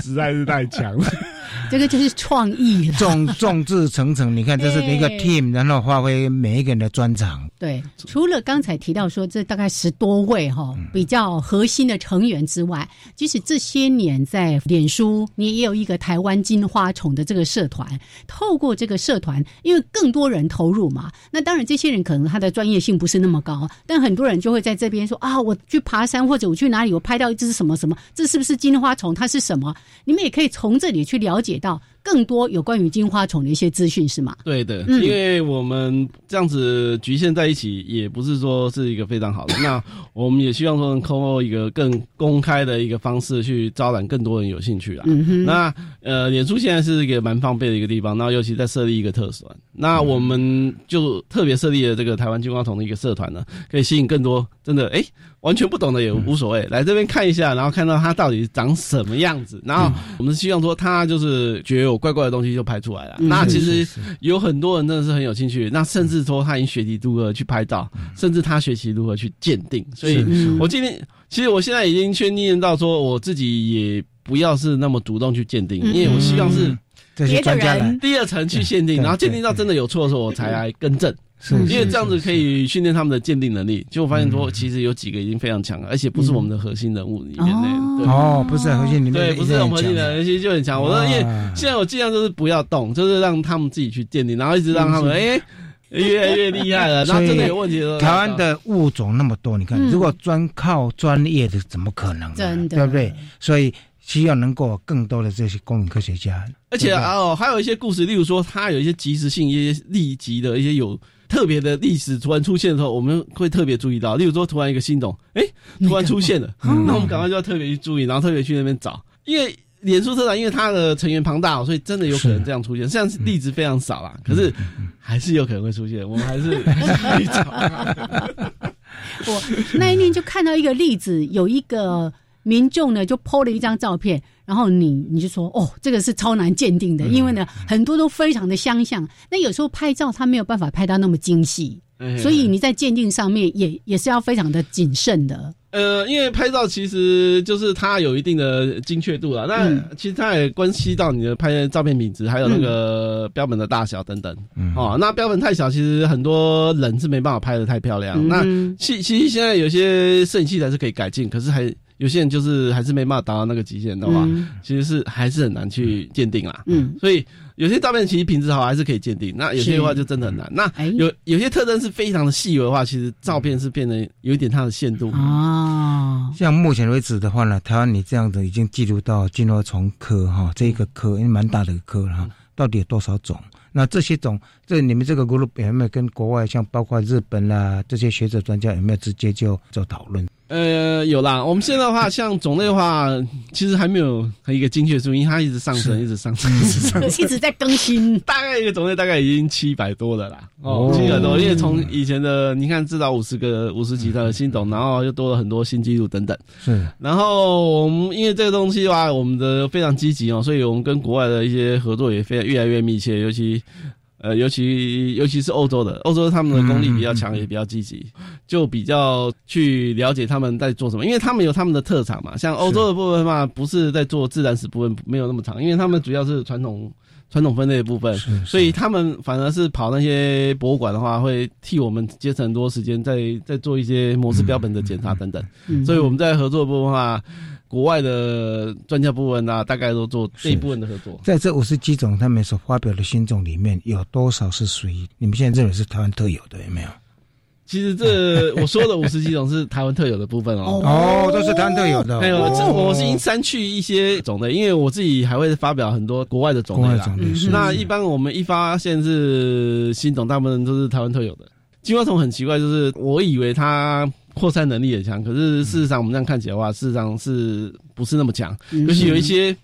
实在是太强了。*laughs* 这个就是创意，众众志成城。你看，这是一个 team，然后发挥每一个人的专长。对，除了刚才提到说这大概十多位哈比较核心的成员之外，其实这些年在脸书，你也有一个台湾金花虫的这个社团，透过这个社团。因为更多人投入嘛，那当然这些人可能他的专业性不是那么高，但很多人就会在这边说啊，我去爬山或者我去哪里，我拍到一只什么什么，这是不是金花虫？它是什么？你们也可以从这里去了解到更多有关于金花虫的一些资讯，是吗？对的，因为我们这样子局限在一起，也不是说是一个非常好的。*laughs* 那我们也希望说能通过一个更公开的一个方式去招揽更多人有兴趣啦。那呃，脸书现在是一个蛮方便的一个地方，那尤其在设立一个特团，那我们就特别设立了这个台湾金花虫的一个社团呢，可以吸引更多真的哎。完全不懂的也无所谓，来这边看一下，然后看到它到底长什么样子，然后我们希望说他就是觉得有怪怪的东西就拍出来了。那其实有很多人真的是很有兴趣，那甚至说他已经学习如何去拍照，甚至他学习如何去鉴定。所以我今天其实我现在已经去念到说，我自己也不要是那么主动去鉴定，因为我希望是别的人。第二层去鉴定，然后鉴定到真的有错的时候，我才来更正。是，因为这样子可以训练他们的鉴定能力。就我发现说，其实有几个已经非常强了，而且不是我们的核心人物里面的。哦，不是核心里面，对，不是我们核心的，其实就很强。我说，因为现在我尽量就是不要动，就是让他们自己去鉴定，然后一直让他们哎越来越厉害了。*laughs* 然后真的有问题了，台湾的物种那么多，你看，如果专靠专业的，怎么可能？真的，对不对？所以需要能够更多的这些公民科学家。而且哦，还有一些故事，例如说，它有一些及时性、一些立即的一些有。特别的历史突然出现的时候，我们会特别注意到。例如说，突然一个新种，哎，突然出现了，那我们赶快就要特别去注意，然后特别去那边找。因为脸书社长，因为他的成员庞大，所以真的有可能这样出现。虽然例子非常少啦，可是还是有可能会出现。我们还是 *laughs* 去找。我那一年就看到一个例子，有一个民众呢，就 PO 了一张照片。然后你你就说哦，这个是超难鉴定的，因为呢很多都非常的相像。那有时候拍照他没有办法拍到那么精细，所以你在鉴定上面也也是要非常的谨慎的。呃，因为拍照其实就是它有一定的精确度了，那其实它也关系到你的拍照片品质，还有那个标本的大小等等。哦，那标本太小，其实很多人是没办法拍的太漂亮。那其其实现在有些摄影器材是可以改进，可是还。有些人就是还是没办法达到那个极限的话，其实是还是很难去鉴定啦。嗯，所以有些照片其实品质好还是可以鉴定，那有些的话就真的很难。那有有些特征是非常的细微的话，其实照片是变得有一点它的限度啊。像目前为止的话呢，台湾你这样子已经记录到金花虫科哈，这一个科因为蛮大的科哈，到底有多少种？那这些种，这你们这个 group 有没有跟国外像包括日本啦这些学者专家有没有直接就做讨论？呃，有啦。我们现在的话，像种类的话，其实还没有一个精确数，因为它一直上升，一直上升，一直上升，*laughs* 一直在更新。大概一个种类大概已经七百多了啦，哦，七百多。因为从以前的你看至少五十个、五十几的新种，然后又多了很多新纪录等等。是。然后我们因为这个东西的话，我们的非常积极哦，所以我们跟国外的一些合作也非常越来越密切，尤其。呃，尤其尤其是欧洲的，欧洲他们的功力比较强，也比较积极，就比较去了解他们在做什么，因为他们有他们的特长嘛。像欧洲的部分嘛，不是在做自然史部分，没有那么长，因为他们主要是传统传统分类的部分，所以他们反而是跑那些博物馆的话，会替我们节省很多时间，在在做一些模式标本的检查等等。所以我们在合作部分的话。国外的专家部分啊，大概都做这一部分的合作。在这五十几种他们所发表的新种里面，有多少是属于你们现在认为是台湾特有的？有没有？其实这我说的五十几种是台湾特有的部分哦。哦，都是台湾特有的。还有这我是已经删去一些种类，因为我自己还会发表很多国外的种类啦。那一般我们一发现是新种，大部分都是台湾特有的。金花虫很奇怪，就是我以为它。扩散能力也强，可是事实上我们这样看起来的话，事实上是不是那么强？尤其有一些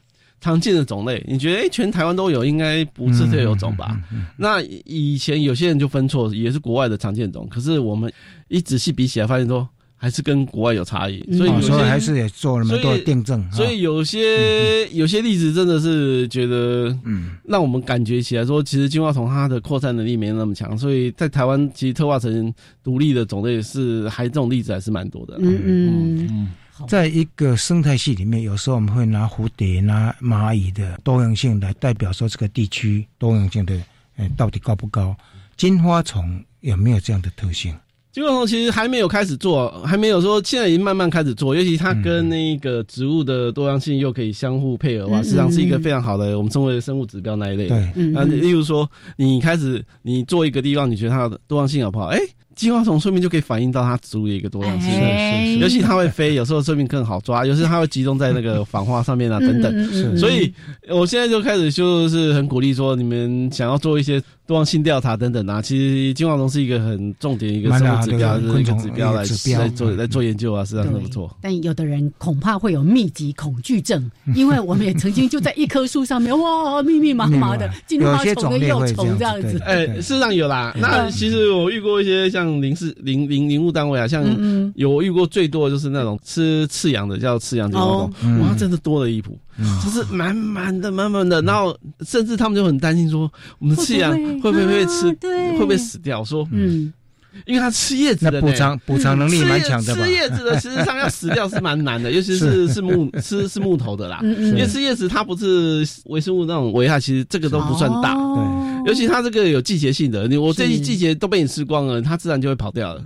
常见的种类，你觉得哎，全台湾都有，应该不是特有种吧？那以前有些人就分错，也是国外的常见种，可是我们一仔细比起来，发现说。还是跟国外有差异，所以有些还是也做了蛮多订正。所以有些有些例子真的是觉得，嗯，让我们感觉起来说，其实金花虫它的扩散能力没那么强。所以在台湾，其实特化成独立的种类是还这种例子还是蛮多的。嗯嗯嗯，在一个生态系里面，有时候我们会拿蝴蝶、拿蚂蚁的多样性来代表说这个地区多样性的，嗯，到底高不高？金花虫有没有这样的特性？金花虫其实还没有开始做，还没有说现在已经慢慢开始做，尤其它跟那个植物的多样性又可以相互配合的话，实际上是一个非常好的我们称为生物指标那一类。对，那例如说，你开始你做一个地方，你觉得它的多样性好不好？哎，金花虫说明就可以反映到它植物的一个多样性，尤其它会飞，有时候说明更好抓，有时它会集中在那个仿花上面啊等等。所以我现在就开始就是很鼓励说，你们想要做一些多样性调查等等啊，其实金黄虫是一个很重点一个生物指标，是一个指标来来做来做研究啊，实际上很不错。但有的人恐怕会有密集恐惧症，*laughs* 因为我们也曾经就在一棵树上面，哇，密密麻麻的 *laughs* 金花虫跟幼虫这样子。哎，事实上有啦。那其实我遇过一些像。像林氏林林林务单位啊，像有遇过最多的就是那种吃赤羊的，叫赤羊金花虫，哇，真的多了一谱，就是满满的满满的，然后甚至他们就很担心说，我们吃羊会不会被吃，会不会死掉？说，嗯，因为它吃叶子的，补偿补偿能力蛮强的吃叶子的，实际上要死掉是蛮难的，尤其是是木吃是木头的啦，因为吃叶子它不是微生物那种危害，其实这个都不算大，对。尤其它这个有季节性的，你我这一季节都被你吃光了，它自然就会跑掉了，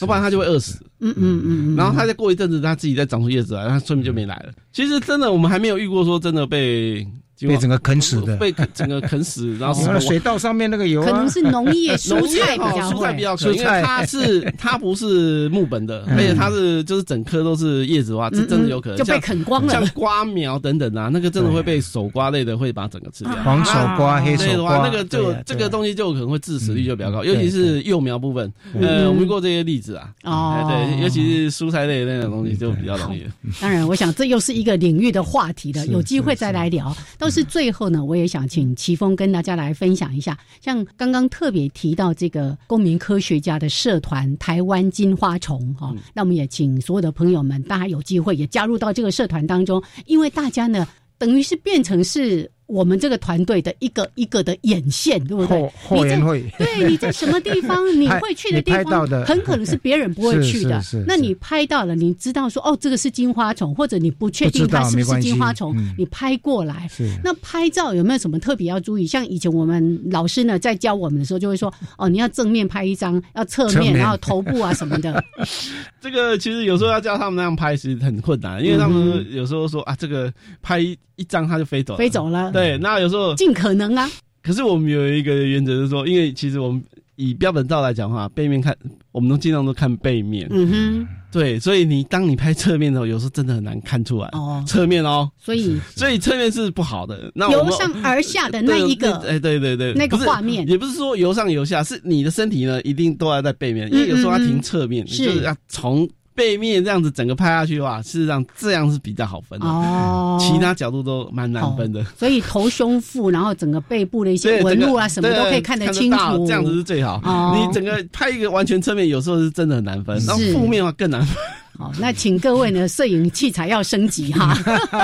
要不然它就会饿死。嗯嗯嗯，然后它再过一阵子，它自己再长出叶子来，它说明就没来了。其实真的，我们还没有遇过说真的被。被整个啃死的，*laughs* 被整个啃死，然后水稻上面那个油，可能是农业 *laughs* 蔬菜比较蔬菜比较可，因为它是它不是木本的，而且它是就是整颗都是叶子的话，这真的有可能就被啃光了。像瓜苗等等啊，那个真的会被手瓜类的会把整个吃掉。黄手瓜、黑手瓜，那个就这个东西就可能会致死率就比较高，尤其是幼苗部分。呃，我们过这些例子啊，哦，对，尤其是蔬菜类那种东西就比较容易。当然，我想这又是一个领域的话题的，有机会再来聊。都是最后呢，我也想请齐峰跟大家来分享一下，像刚刚特别提到这个公民科学家的社团台湾金花虫哈，那我们也请所有的朋友们，大家有机会也加入到这个社团当中，因为大家呢，等于是变成是。我们这个团队的一个一个的眼线，对不对？后援会，对你在什么地方 *laughs* 你会去的地方，很可能是别人不会去的。*laughs* 那你拍到了，你知道说哦，这个是金花虫，或者你不确定它是不是金花虫，你拍过来。那拍照有没有什么特别要注意？像以前我们老师呢在教我们的时候，就会说哦，你要正面拍一张，要侧面，然后头部啊什么的。*laughs* 这个其实有时候要教他们那样拍是很困难，因为他们有时候说啊，这个拍一张它就飞走，飞走了。对，那有时候尽可能啊。可是我们有一个原则是说，因为其实我们以标本照来讲的话，背面看，我们都尽量都看背面。嗯哼。对，所以你当你拍侧面的时候，有时候真的很难看出来。哦。侧面哦。所以。所以侧面是不好的。那由上而下的那一个。哎，对对对。那个画面。也不是说由上由下，是你的身体呢，一定都要在背面，因为有时候它停侧面，就是要从。背面这样子整个拍下去的话，事实上这样是比较好分的。哦，其他角度都蛮难分的。所以头、胸、腹，然后整个背部的一些纹路啊，什么都可以看得清楚。这样子是最好。你整个拍一个完全侧面，有时候是真的很难分。然后负面的话更难分。好，那请各位呢，*laughs* 摄影器材要升级哈。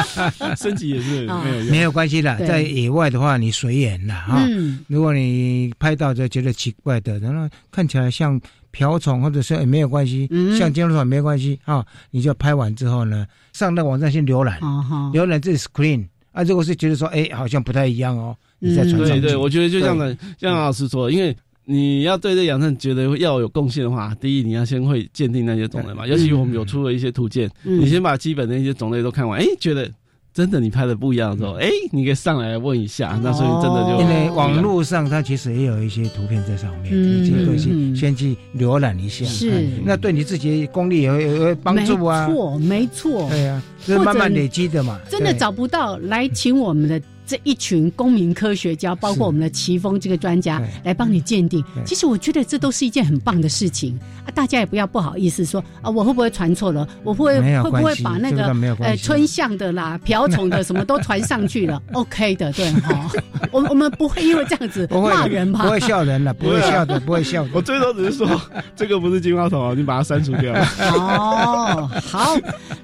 *laughs* 升级也是没有没有关系的，在野外的话，你随缘了哈。如果你拍到就觉得奇怪的，然后看起来像。瓢虫或者是也没有关系，像金花虫没关系啊，你就拍完之后呢，上到网站先浏览，浏览这 screen 啊，如果是觉得说，哎，好像不太一样哦，你再传。对对，我觉得就这样的，像老师说，因为你要对这养生觉得要有贡献的话，第一你要先会鉴定那些种类嘛，尤其我们有出了一些图鉴，你先把基本的一些种类都看完，哎，觉得。真的，你拍的不一样的时候，哎，你可以上来问一下，那所以真的就因为网络上它其实也有一些图片在上面，你可以先先去浏览一下，是。那对你自己功力也会有帮助啊，没错，没错，对呀，是慢慢累积的嘛，真的找不到来请我们的。这一群公民科学家，包括我们的奇峰这个专家来帮你鉴定。其实我觉得这都是一件很棒的事情啊！大家也不要不好意思说啊，我会不会传错了？我会会不会把那个呃春象的啦、*laughs* 瓢虫的什么都传上去了？OK 的，对哈。*laughs* 我我们不会因为这样子骂人吧？不会笑人了，不会笑的，不会笑。我最多只是说这个不是金花虫，你把它删除掉。*laughs* 哦，好，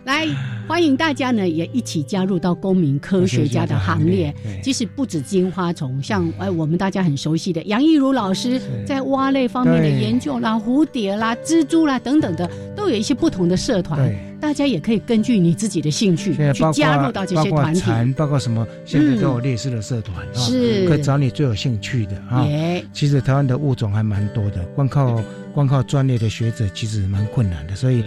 来欢迎大家呢也一起加入到公民科学家的行列。其实不止金花虫，像哎，我们大家很熟悉的杨义如老师在蛙类方面的研究啦，蝴蝶啦、蜘蛛啦等等的，都有一些不同的社团。大家也可以根据你自己的兴趣去加入到这些团体，包括什么，现在都有类似的社团，是。可以找你最有兴趣的啊。其实台湾的物种还蛮多的，光靠光靠专业的学者其实蛮困难的，所以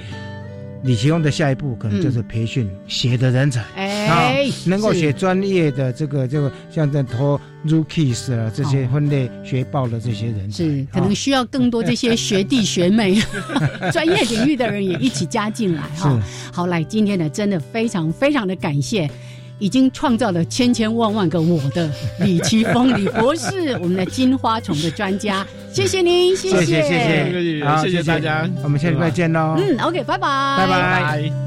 李奇峰的下一步可能就是培训写的人才。哎，能够写专业的这个这个像在托 rookies 啊这些分类学报的这些人，是可能需要更多这些学弟学妹、*laughs* *laughs* 专业领域的人也一起加进来哈。好，来今天呢，真的非常非常的感谢。已经创造了千千万万个我的李奇峰李博士，我们的金花虫的专家，谢谢您，谢谢谢谢谢，好，谢谢大家，我们下礼拜见喽。嗯，OK，拜拜，拜拜。